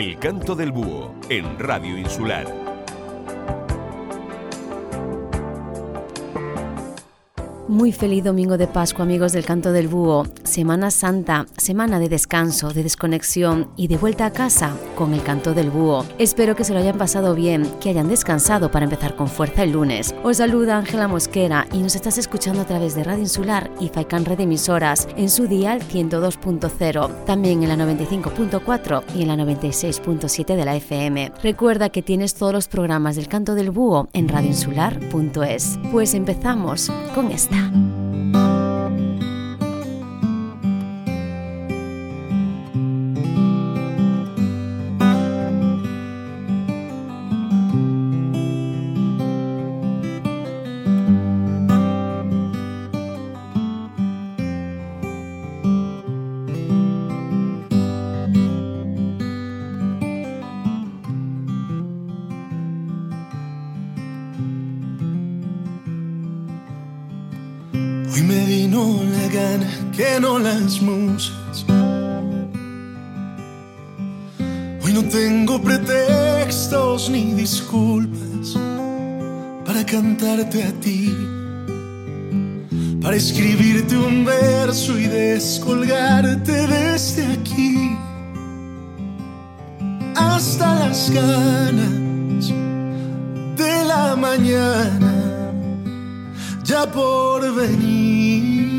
El canto del búho en Radio Insular. Muy feliz domingo de Pascua, amigos del Canto del Búho. Semana Santa, semana de descanso, de desconexión y de vuelta a casa con el Canto del Búho. Espero que se lo hayan pasado bien, que hayan descansado para empezar con fuerza el lunes. Os saluda Ángela Mosquera y nos estás escuchando a través de Radio Insular y Faikan Red Emisoras en su dial 102.0, también en la 95.4 y en la 96.7 de la FM. Recuerda que tienes todos los programas del Canto del Búho en radioinsular.es. Pues empezamos con esta. Hoy no tengo pretextos ni disculpas para cantarte a ti, para escribirte un verso y descolgarte desde aquí hasta las ganas de la mañana ya por venir.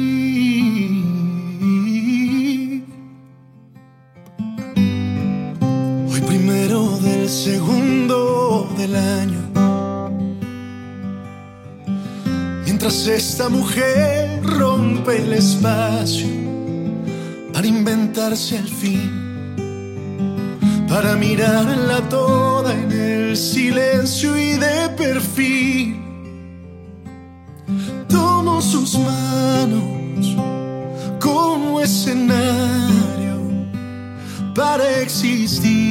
Año. Mientras esta mujer rompe el espacio para inventarse al fin, para mirarla toda en el silencio y de perfil. Tomo sus manos como escenario para existir.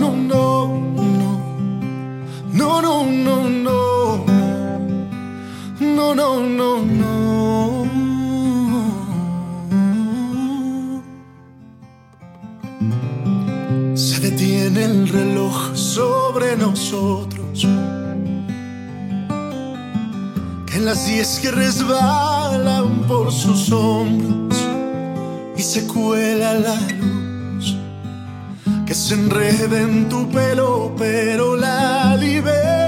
No, no, no, no, no. No, no, no, no. No, no. Se detiene el reloj sobre nosotros. Que en las diez que resbalan por sus hombros y se cuela la luz se enreda en tu pelo, pero la liberas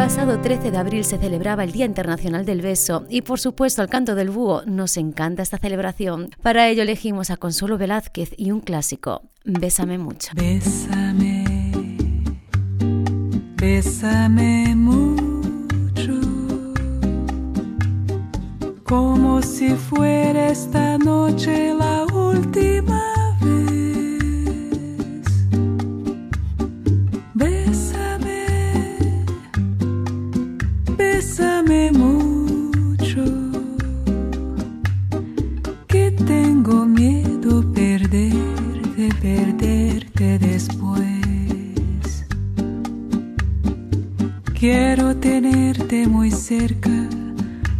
Pasado 13 de abril se celebraba el Día Internacional del Beso y por supuesto al canto del búho nos encanta esta celebración. Para ello elegimos a Consuelo Velázquez y un clásico, Bésame mucho. Bésame, bésame mucho, como si fuera esta noche la última Bésame mucho, que tengo miedo perderte, perderte después. Quiero tenerte muy cerca,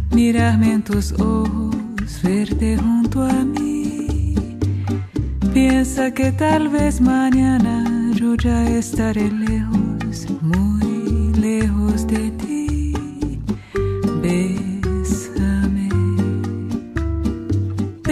mirarme en tus ojos, verte junto a mí. Piensa que tal vez mañana yo ya estaré lejos, muy lejos de ti.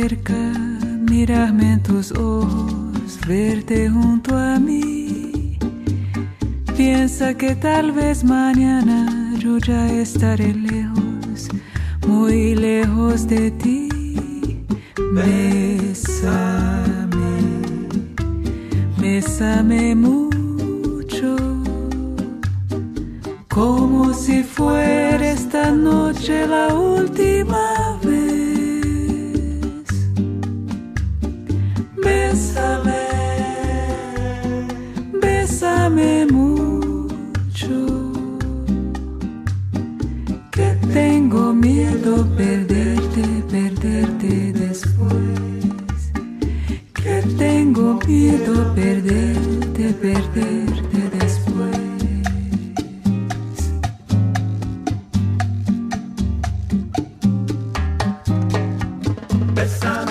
cerca, mirarme en tus ojos, verte junto a mí. Piensa que tal vez mañana yo ya estaré lejos, muy lejos de ti. Que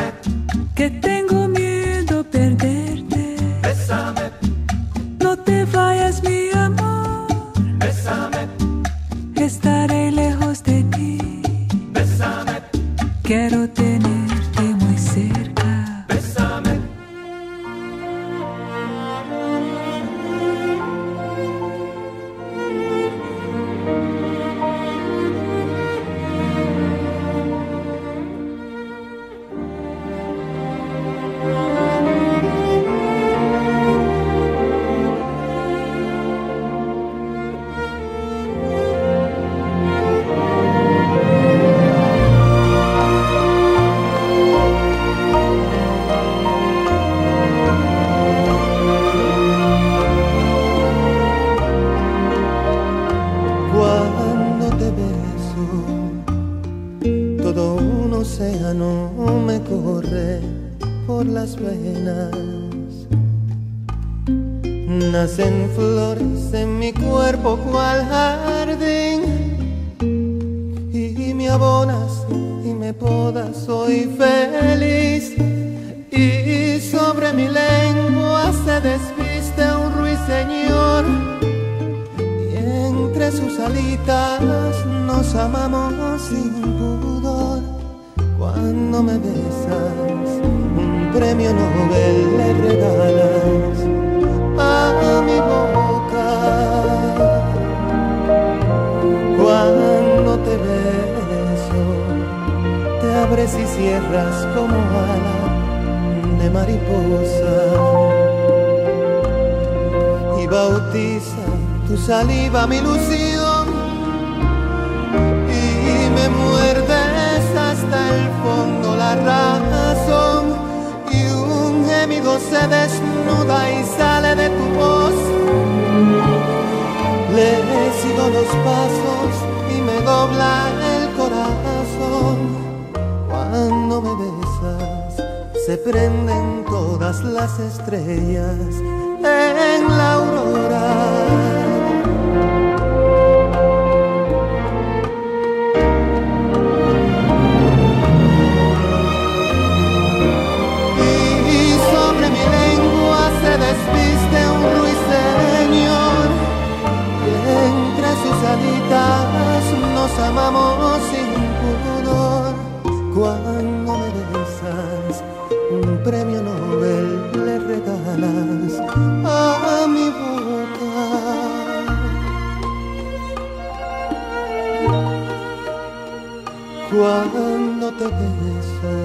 y cierras como ala de mariposa. Y bautiza tu saliva mi ilusión y me muerdes hasta el fondo. La razón y un gemido se desnuda y sale de tu voz. Le sigo los pasos y me dobla se prenden todas las estrellas en la aurora. Te beso,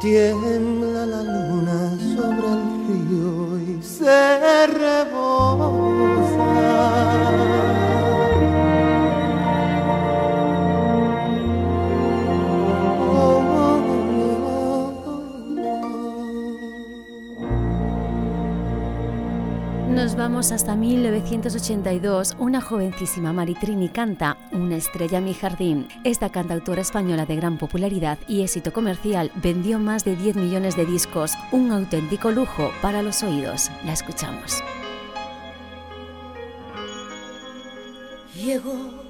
tiembla la luna sobre el río y se rebosa. Nos vamos hasta 1982. Una jovencísima Maritrini canta Estrella mi jardín. Esta cantautora española de gran popularidad y éxito comercial vendió más de 10 millones de discos, un auténtico lujo para los oídos. La escuchamos. Llegó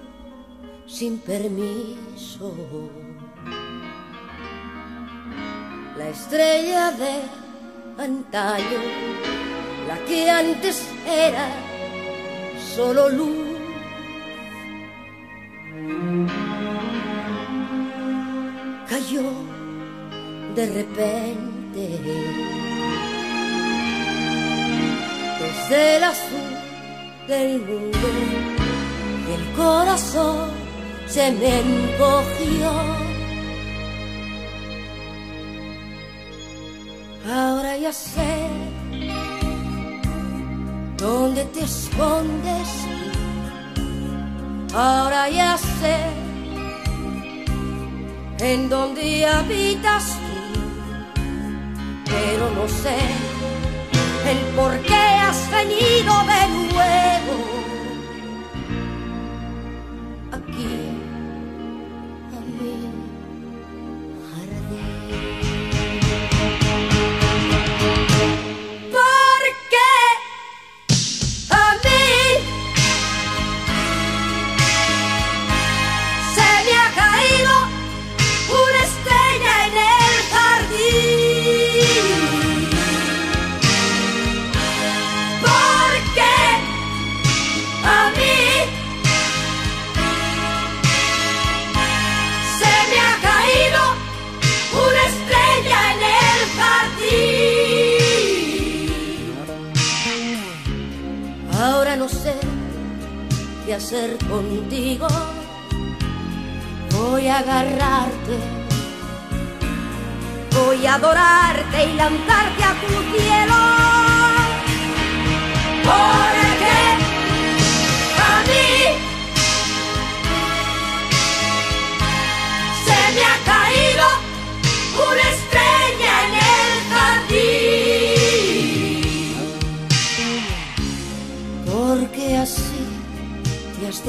sin permiso la estrella de antaño la que antes era solo luz. De repente desde el azul del mundo el corazón se me encogió. Ahora ya sé ¿Dónde te escondes? Ahora ya sé en dónde habitas pero no sé el por qué has venido de nuevo hacer contigo. Voy a agarrarte, voy a adorarte y lanzarte a tu cielo.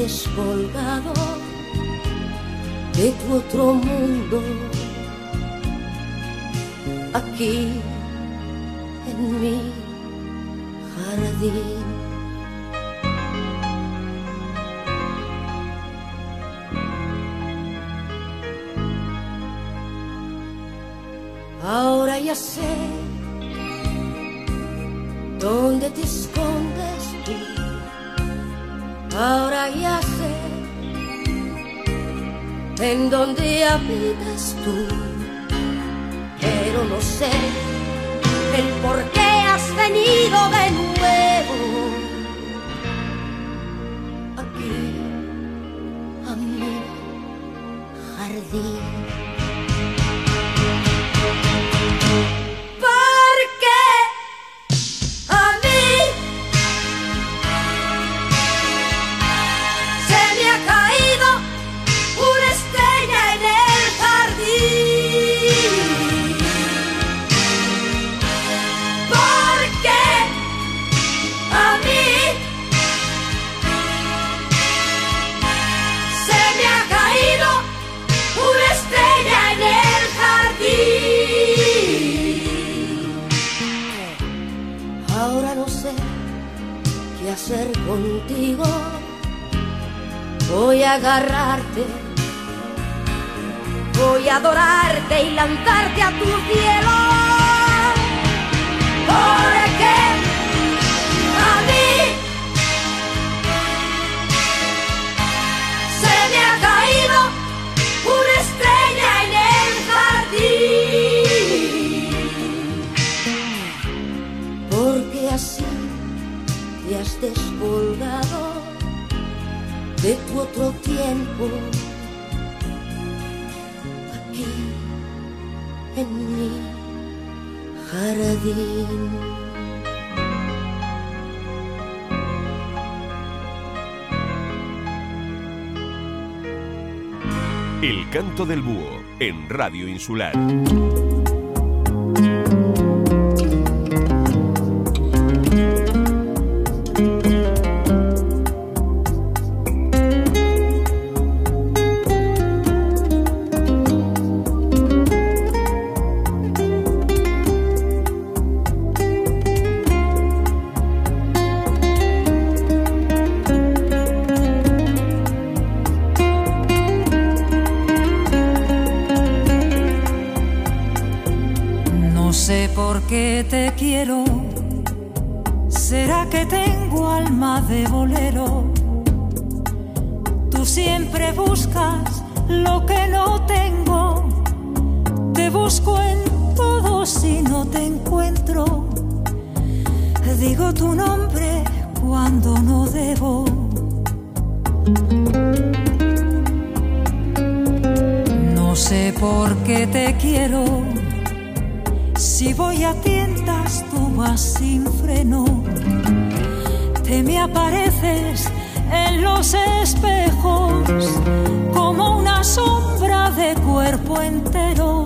Descolgado de tu otro mundo aquí en mi jardín. Ahora ya sé dónde te escondes ahora ya sé en dónde habitas tú, pero no sé el por qué has venido de nuevo aquí a mi jardín. Contigo. Voy a agarrarte, voy a adorarte y lanzarte a tu cielo. otro tiempo aquí en mi jardín. El canto del búho en Radio Insular. si no te encuentro. Digo tu nombre cuando no debo. No sé por qué te quiero. Si voy a tientas, tú vas sin freno. Te me apareces en los espejos como una sombra de cuerpo entero.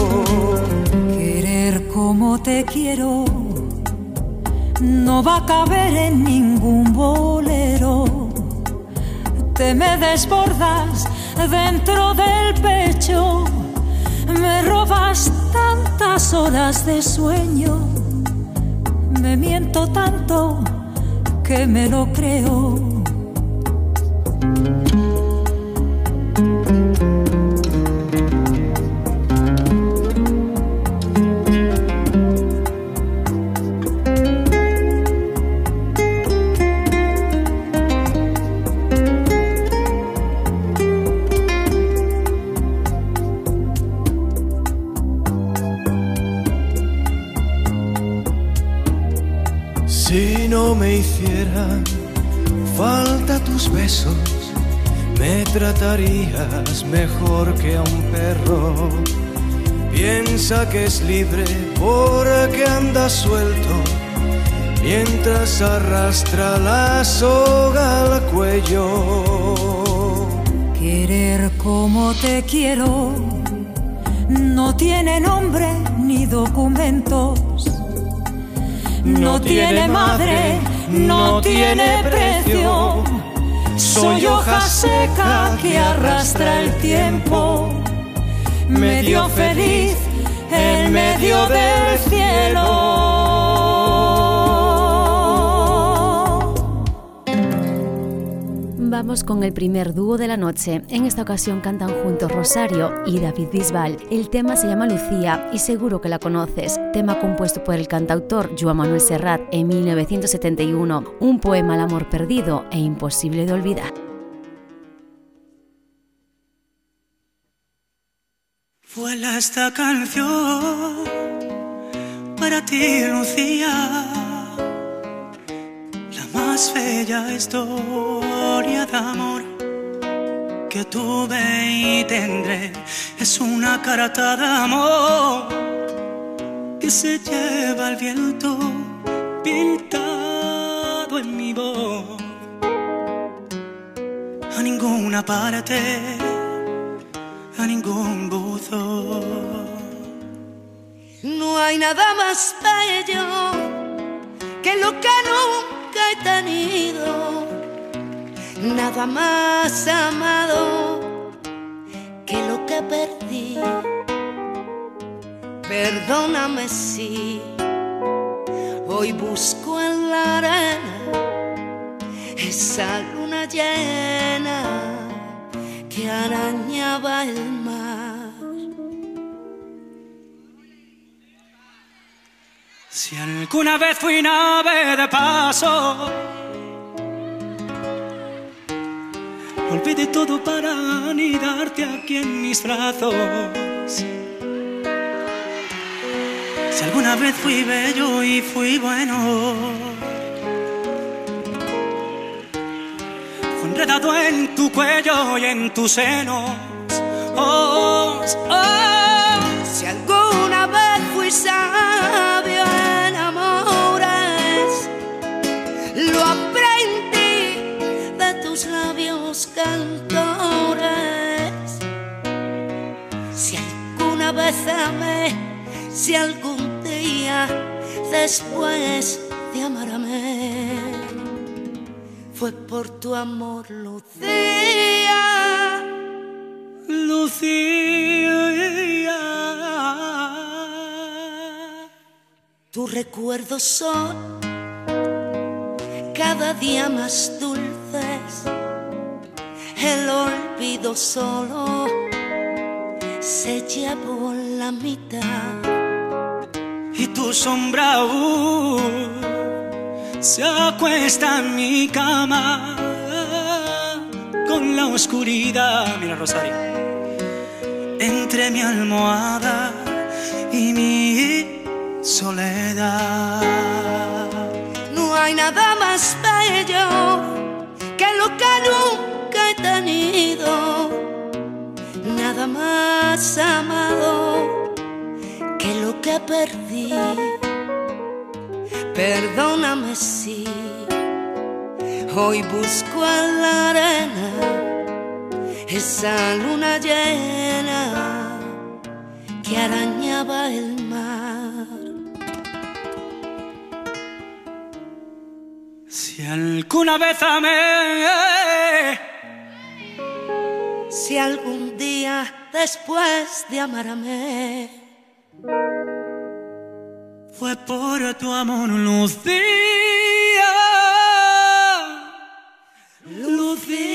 Como te quiero no va a caber en ningún bolero. Te me desbordas dentro del pecho, me robas tantas horas de sueño, me miento tanto que me lo creo. Tratarías mejor que a un perro. Piensa que es libre porque anda suelto mientras arrastra la soga al cuello. Querer como te quiero no tiene nombre ni documentos. No, tiene madre, no tiene precio. soy hoja seca que arrastra el tiempo, medio feliz en medio del cielo. Vamos con el primer dúo de la noche. En esta ocasión cantan juntos Rosario y David Bisbal. El tema se llama Lucía y seguro que la conoces. Tema compuesto por el cantautor Joan Manuel Serrat en 1971. Un poema al amor perdido e imposible de olvidar. Vuela esta canción para ti, Lucía más bella historia de amor que tuve y tendré es una carta de amor que se lleva el viento pintado en mi voz. A ninguna parte, a ningún buzo. No hay nada más bello que lo que que he tenido, nada más amado que lo que perdí. Perdóname si hoy busco en la arena esa luna llena que arañaba el mar. Si alguna vez fui nave de paso, Olvidé todo para anidarte aquí en mis brazos. Si alguna vez fui bello y fui bueno, fue enredado en tu cuello y en tus senos. Oh, oh. Si alguna vez fui sabio amé, si algún día después de amarme, fue por tu amor, Lucía. Lucía. Tus recuerdos son cada día más dulces. El olvido solo se llevó la mitad. y tu sombra aún se acuesta en mi cama con la oscuridad. Mira, Rosario, entre mi almohada y mi soledad. No hay nada más bello más amado que lo que perdí. Perdóname si hoy busco en la arena esa luna llena que arañaba el mar. Si alguna vez amé, Si algún día después de amarme fue por tu amor, Lucía. Muchísimas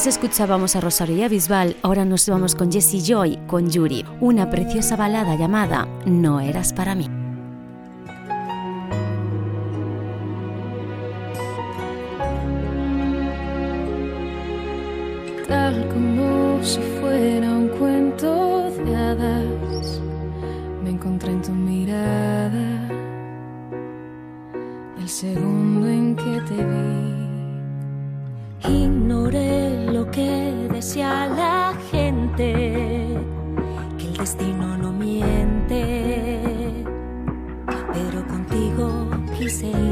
antes escuchábamos a Rosalía Bisbal, ahora nos vamos con Jessie Joy, con Yuri, una preciosa balada llamada No eras para mí. tal como si fuera un cuento de hadas. Me encontré en tu mirada el segundo en que te vi. Ignoré contigo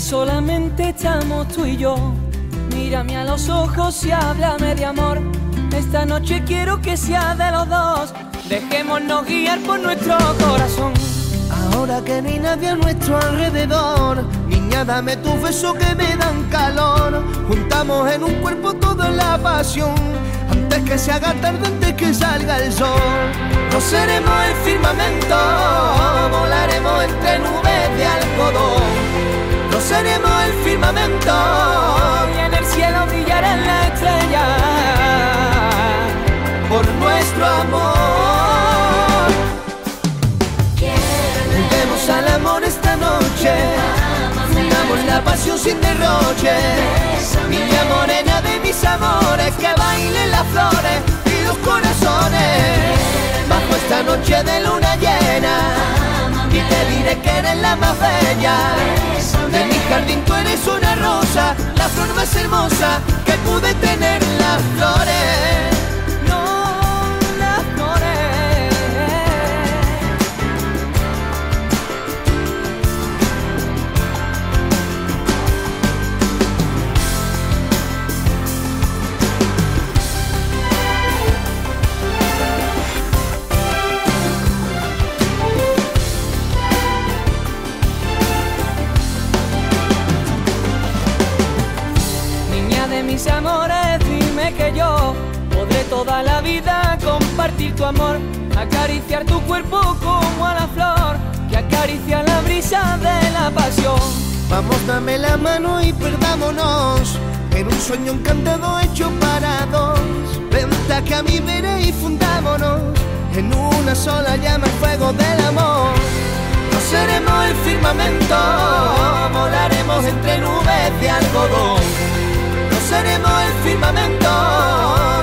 solamente estamos tú y yo. Mírame a los ojos y háblame de amor. Esta noche quiero que sea de los dos. Dejémonos guiar por nuestro corazón. Ahora que no hay nadie a nuestro alrededor, niña, dame tu beso que me dan calor. Juntamos en un cuerpo toda la pasión. Antes que se haga tarde, antes que salga el sol. No seremos el firmamento, volaremos entre nubes de algodón. No seremos el firmamento y en el cielo brillarán la estrella por nuestro amor. Demos al amor esta noche, fundamos la pasión sin derroche. Niña morena de mis amores, que bailen las flores y los corazones. Bajo esta noche de luna llena, y te diré que eres la más bella. De mi jardín tú eres una rosa, la flor más hermosa que pude tener las flores. Mis amores, dime que yo podré toda la vida compartir tu amor, acariciar tu cuerpo como a la flor que acaricia la brisa de la pasión. Vamos, dame la mano y perdámonos en un sueño encantado hecho para dos. Vente que a mi veré y fundámonos en una sola llama el fuego del amor. No seremos el firmamento, volaremos entre nubes de algodón seremos el firmamento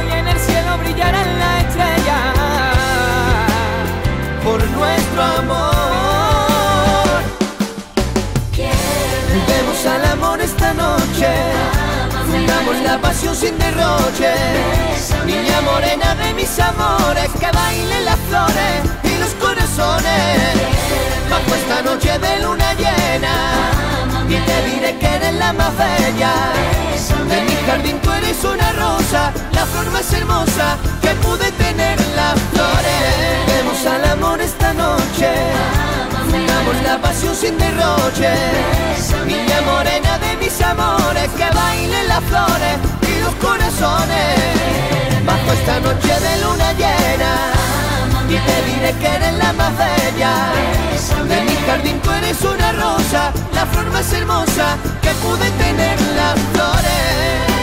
y en el cielo brillarán la estrella por nuestro amor. Demos al amor esta noche, fundamos la pasión sin derroche. Niña morena de mis amores, que bailen las flores y los corazones. Bajo esta noche de luna llena, y te diré que eres la más bella de mi jardín tú eres una rosa, la flor más hermosa que pude tener las flores. Demos al amor esta noche, fundamos la pasión sin derroche. Niña morena de mis amores, que bailen las flores y los corazones. Bajo esta noche de luna llena y te diré que eres la más bella. De mi jardín tú eres una rosa, la flor más hermosa que pude tener las flores.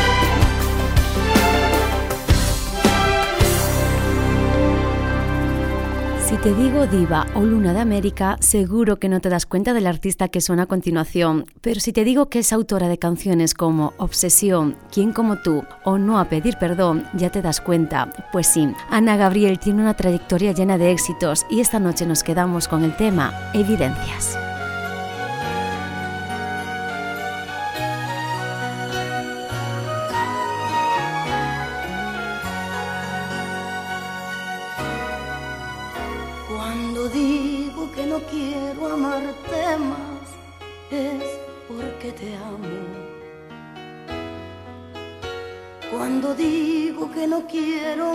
Si te digo diva o luna de América, seguro que no te das cuenta del artista que suena a continuación. Pero si te digo que es autora de canciones como Obsesión, Quién como tú o No a pedir perdón, ya te das cuenta. Pues sí, Ana Gabriel tiene una trayectoria llena de éxitos y esta noche nos quedamos con el tema Evidencias. Quiero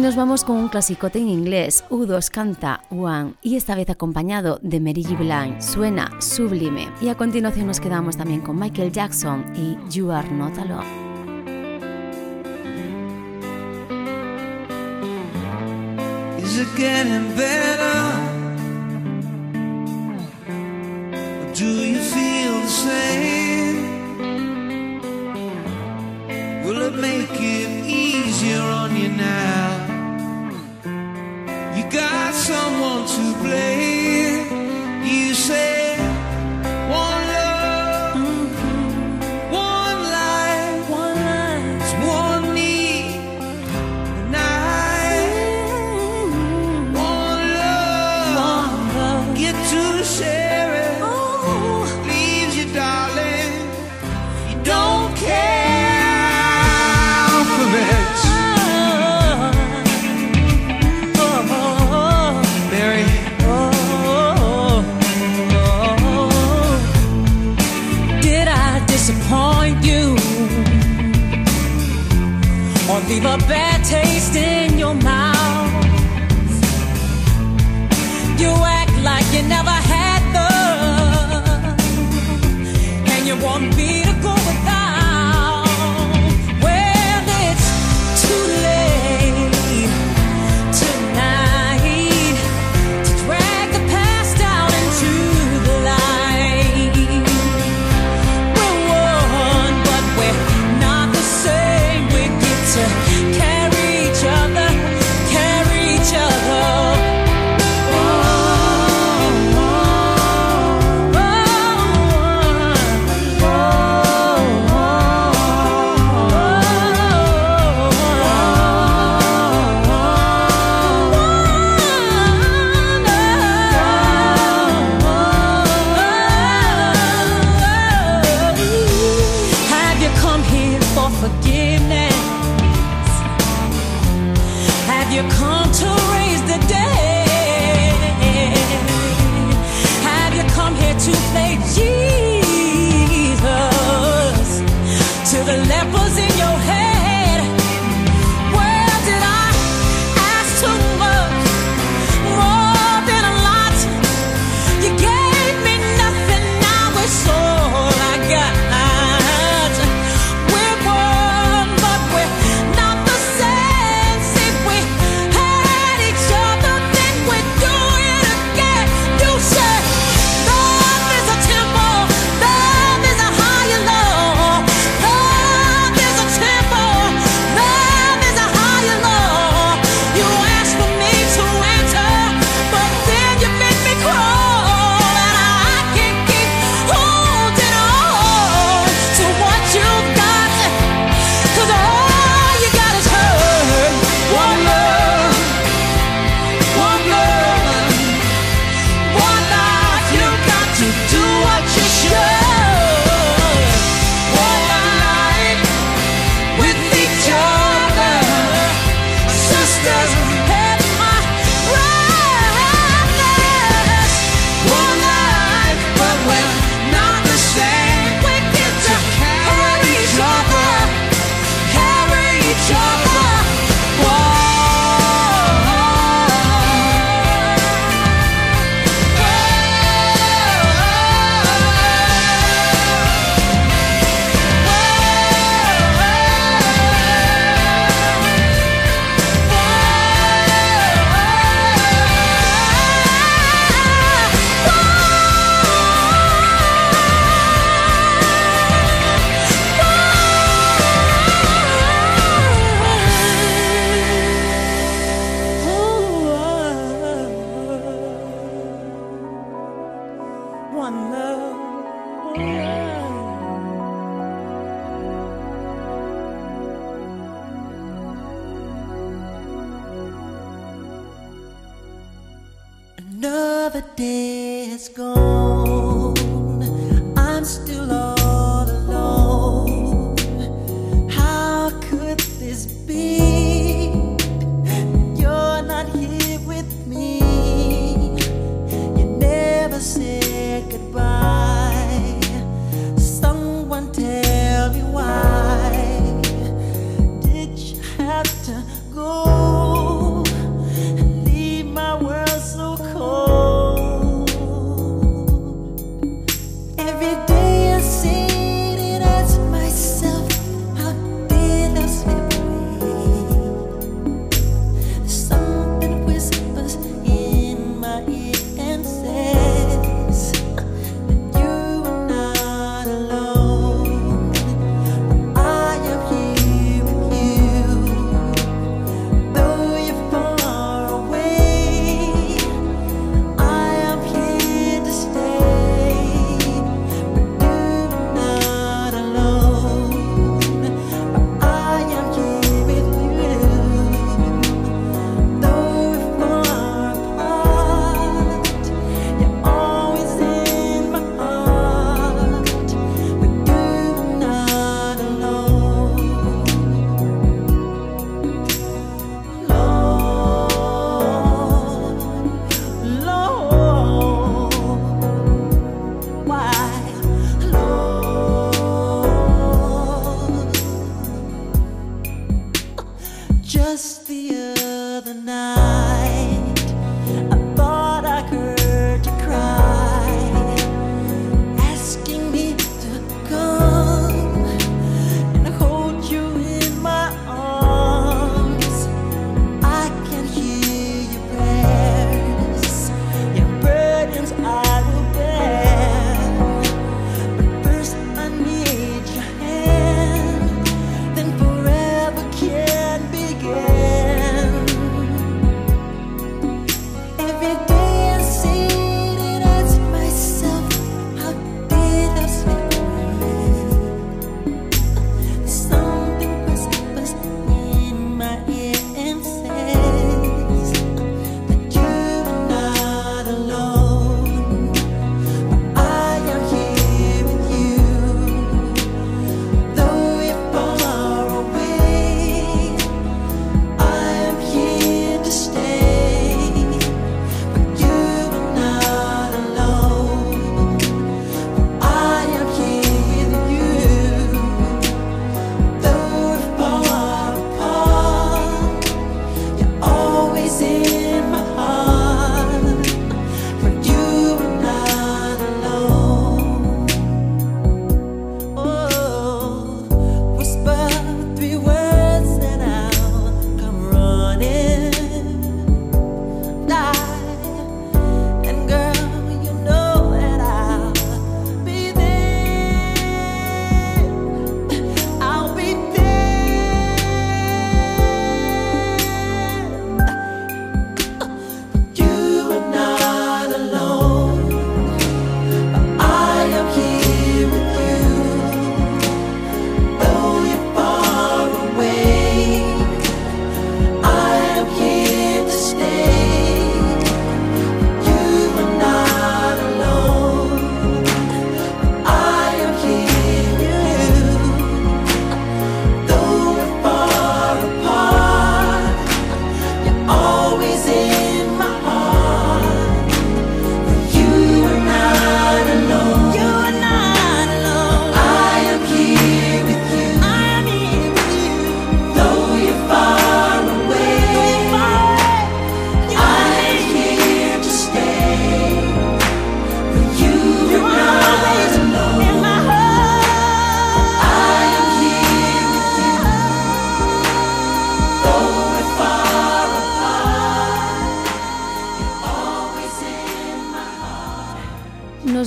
nos vamos con un clasicote en inglés. U2 canta One y esta vez acompañado de Mary G. Blige. Suena sublime. Y a continuación nos quedamos también con Michael Jackson y You Are Not Alone. Is it getting better? do you feel the same? Will it make it easier? Got someone to blame.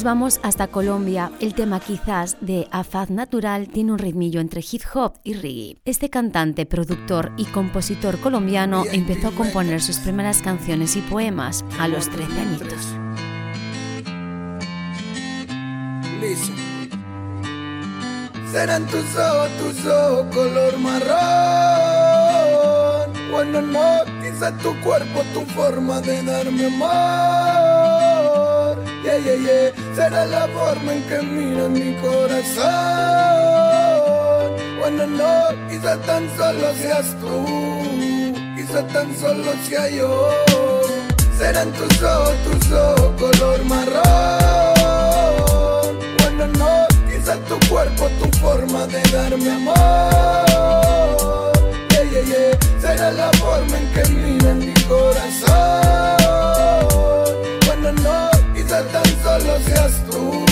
vamos hasta Colombia. El tema quizás de Afaz Natural tiene un ritmillo entre hip hop y reggae. Este cantante, productor y compositor colombiano empezó a componer sus primeras canciones y poemas a los 13 añitos. Serán tus ojos, tus ojos color marrón. Cuando tu cuerpo, tu forma de amor Yeah, yeah, yeah. Será la forma en que miras mi corazón. Bueno, no, quizá tan solo seas tú. Quizá tan solo sea yo. Serán tus ojos, tus ojos color marrón. Bueno, no, quizá tu cuerpo, tu forma de darme amor. Yeah, yeah, yeah. Será la forma en que miras mi corazón. Quizá tan solo seas tú.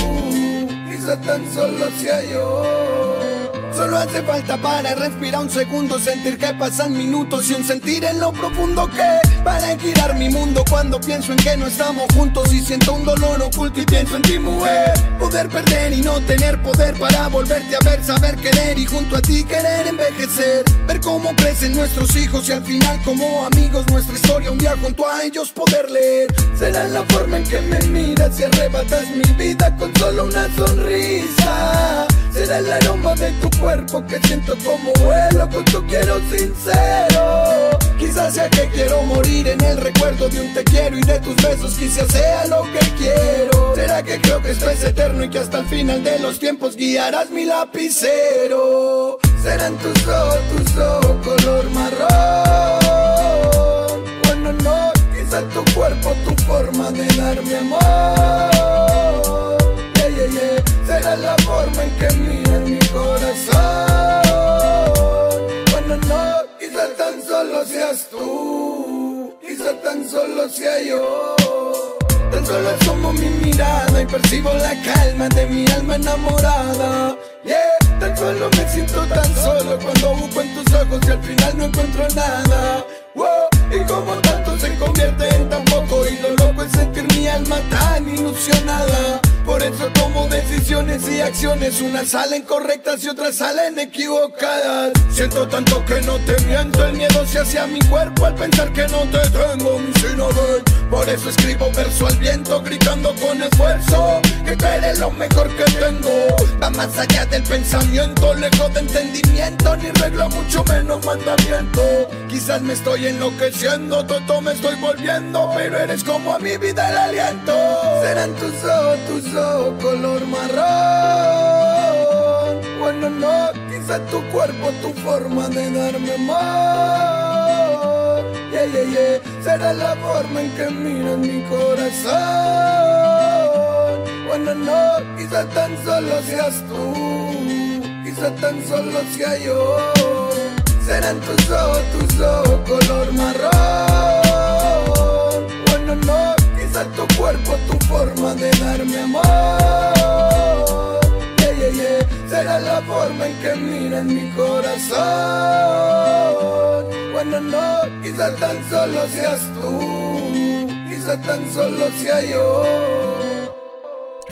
Quizá tan solo sea yo. Solo hace falta para respirar un segundo, sentir que pasan minutos y un sentir en lo profundo que para girar mi mundo cuando pienso en que no estamos juntos y siento un dolor oculto y pienso en ti mujer. Poder perder y no tener poder para volverte a ver, saber querer y junto a ti querer envejecer. Ver cómo crecen nuestros hijos y al final como amigos nuestra historia un día junto a ellos poder leer. Será la forma en que me miras y arrebatas mi vida con solo una sonrisa. Será el aroma de tu cuerpo que siento como vuelo con tu quiero sincero. Quizás sea que quiero morir en el recuerdo de un te quiero y de tus besos quizás sea lo que quiero. Será que creo que esto es eterno y que hasta el final de los tiempos guiarás mi lapicero. Serán tus ojos, tus ojos color marrón. Bueno, no, quizás tu cuerpo, tu forma de darme amor. Yeah, yeah, yeah. Será la forma en que mi seas tú, quizás tan solo sea yo. Tan solo asomo mi mirada y percibo la calma de mi alma enamorada. Yeah, tan solo me siento tan solo cuando busco en tus ojos y al final no encuentro nada. Wow, y como tanto se convierte en tan poco y lo loco es sentir mi alma tan ilusionada. Por eso tomo decisiones y acciones, unas salen correctas y otras salen equivocadas. Siento tanto que no te miento, el miedo se hacia mi cuerpo al pensar que no te tengo, sino. Por eso escribo verso al viento, gritando con esfuerzo que tú eres lo mejor que tengo. Va más allá del pensamiento, lejos de entendimiento, ni regla, mucho menos mandamiento. Quizás me estoy enloqueciendo, todo me estoy volviendo, pero eres como a mi vida el aliento. Serán tus ojos, tus color marrón. Bueno, no, quizás tu cuerpo, tu forma de darme amor. Yeah, yeah, yeah. Será la forma en que miras mi corazón. Bueno, no, quizás tan solo seas tú, quizás tan solo sea yo. Serán tus ojos, tus ojos miras mi corazón. Bueno, no, quizás tan solo seas tú, quizás tan solo sea yo.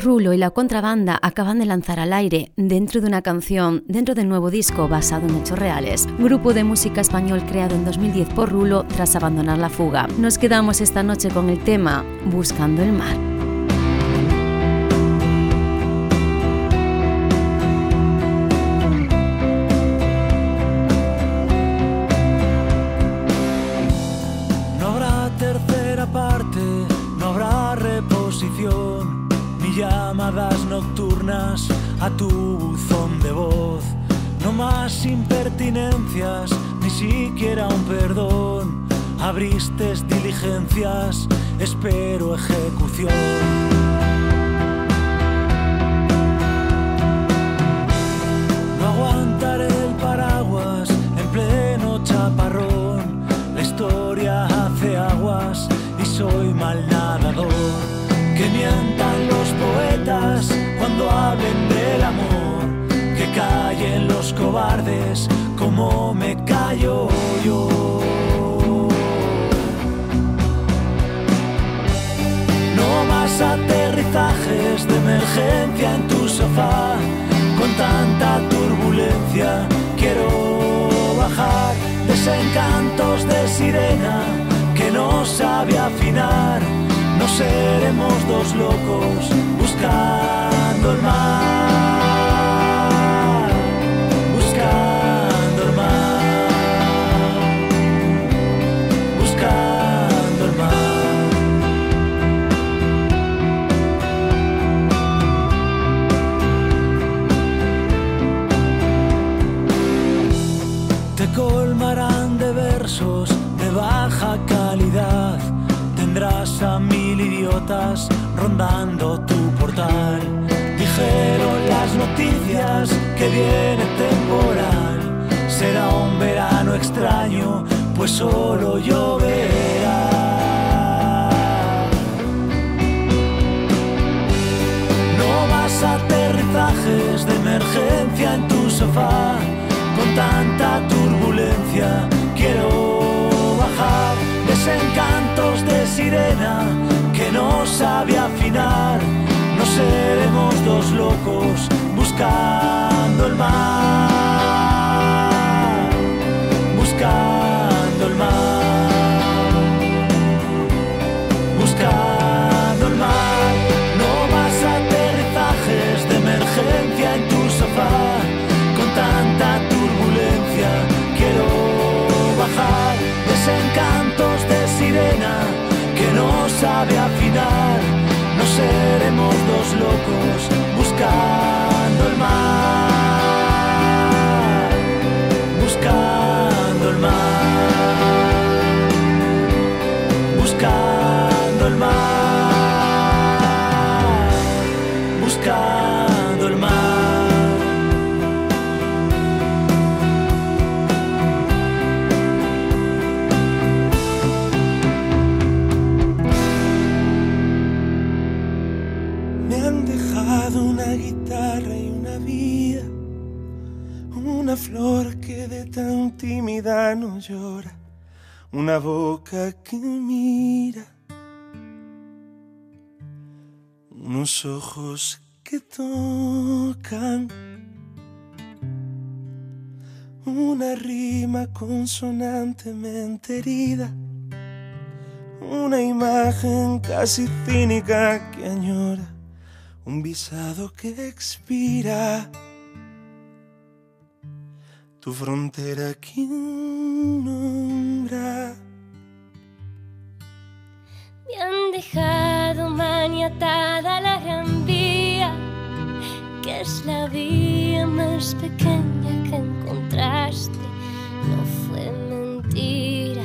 Rulo y la contrabanda acaban de lanzar al aire, dentro de una canción, dentro del nuevo disco basado en hechos reales, grupo de música español creado en 2010 por Rulo tras abandonar la fuga. Nos quedamos esta noche con el tema Buscando el mar. Impertinencias, ni siquiera un perdón. Abriste diligencias, espero ejecución. No aguantaré el paraguas en pleno chaparrón. La historia hace aguas y soy mal nadador. Que mientan los poetas cuando hablen del amor. Los cobardes como me callo yo. No más aterrizajes de emergencia en tu sofá. Con tanta turbulencia quiero bajar. Desencantos de sirena que no sabe afinar. No seremos dos locos viene temporal. Será un verano extraño, pues solo lloverá. No más aterrizajes de emergencia en tu sofá con tanta turbulencia. Quiero bajar desencantos de sirena que no sabe afinar. No seremos dos locos buscando el mar, buscando el mar, buscando el mar. No más aterrizajes de emergencia en tu sofá con tanta turbulencia. Quiero bajar desencantos de sirena que no sabe afinar. No seremos dos locos buscando el mar, buscando el mar. Me han dejado una guitarra y una vida, una flor que de tan tímida no llora, una boca que mira, unos ojos que tocan, una rima consonantemente herida, una imagen casi cínica que añora un visado que expira. Tu frontera, ¿quién nombra? Me han dejado maniatada la gran vía, que es la vía más pequeña que encontraste. No fue mentira,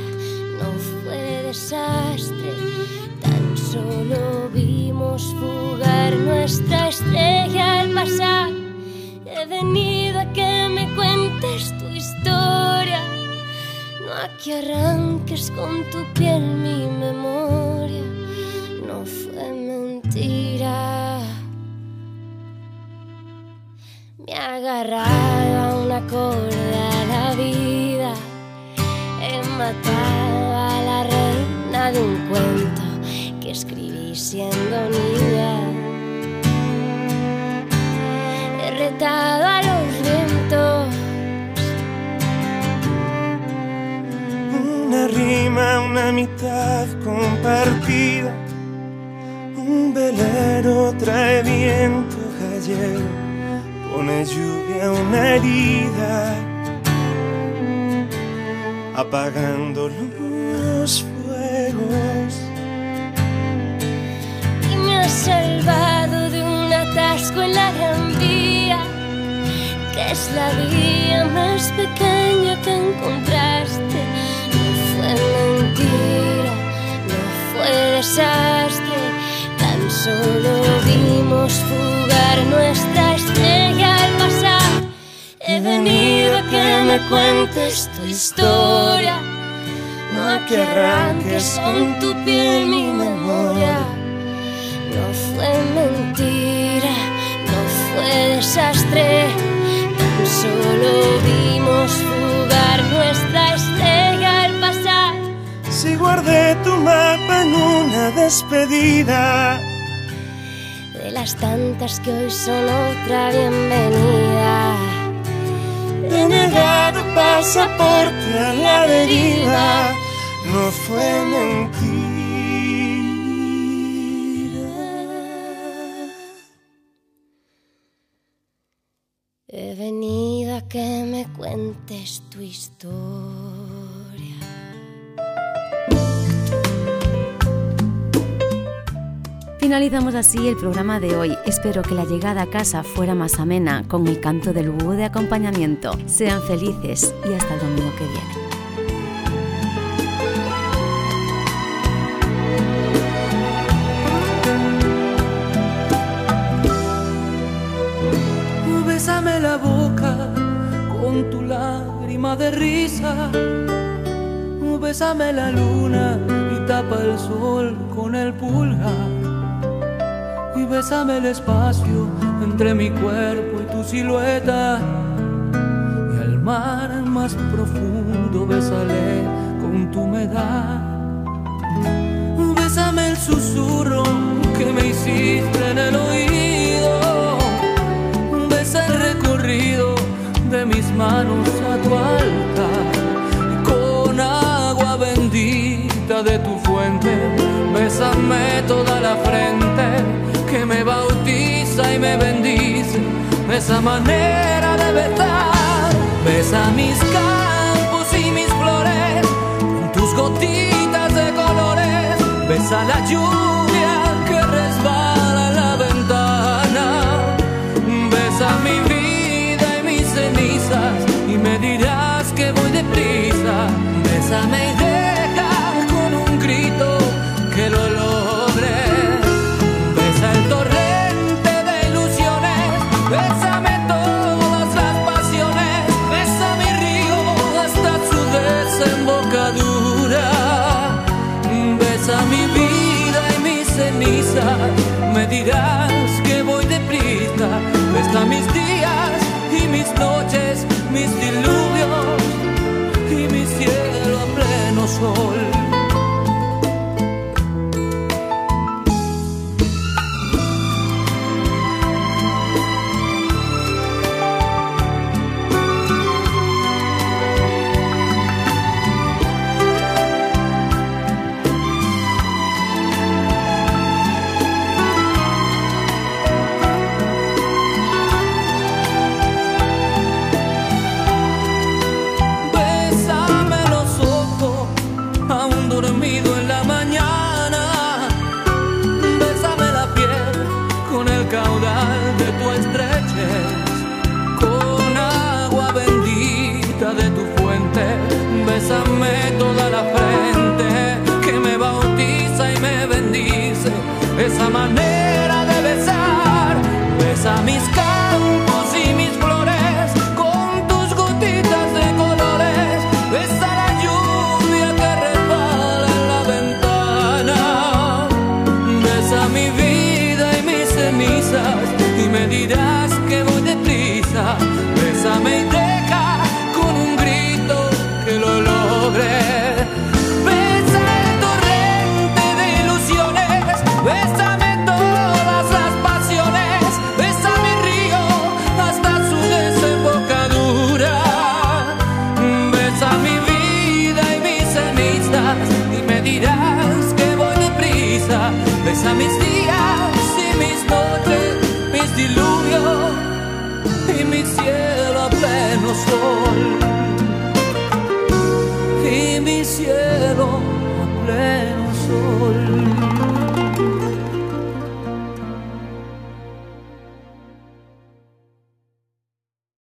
no fue desastre, tan solo vimos fugar nuestra estrella al pasar. He venido a que me cuentes tu historia, a que arranques con tu piel mi memoria. No fue mentira. Me he agarrado a una corda a la vida. He matado a la reina de un cuento que escribí siendo niña. He retado a rima, una mitad compartida. Un velero trae viento gallego, pone lluvia una herida, apagando los fuegos. y me has salvado de un atasco en la gran vía, que es la vía más pequeña que encontraste. Mentira, no fue desastre, tan solo vimos fugar nuestra estrella al pasar. He venido a que me cuentes tu historia, no a que arranques con tu piel mi memoria. No fue mentira, no fue desastre, tan solo vimos fugar nuestra estrella. Si guardé tu mapa en una despedida, De las tantas que hoy son otra bienvenida. he negado pasaporte a la deriva, no fue mentira. He venido a que me cuentes tu historia. Finalizamos así el programa de hoy. Espero que la llegada a casa fuera más amena con el canto del búho de acompañamiento. Sean felices y hasta el domingo que viene. Bésame la boca con tu lágrima de risa. Bésame la luna y tapa el sol con el pulgar Bésame el espacio entre mi cuerpo y tu silueta. Y al mar más profundo bésale con tu humedad. Bésame el susurro que me hiciste en el oído. Besa el recorrido de mis manos a tu altar. Y con agua bendita de tu fuente, bésame toda la frente que me bautiza y me bendice. Esa manera de besar, besa mis campos y mis flores con tus gotitas de colores. Besa la lluvia que resbala la ventana. Besa mi vida y mis cenizas y me dirás que voy deprisa. Bésame que voy deprisa. Besa mis días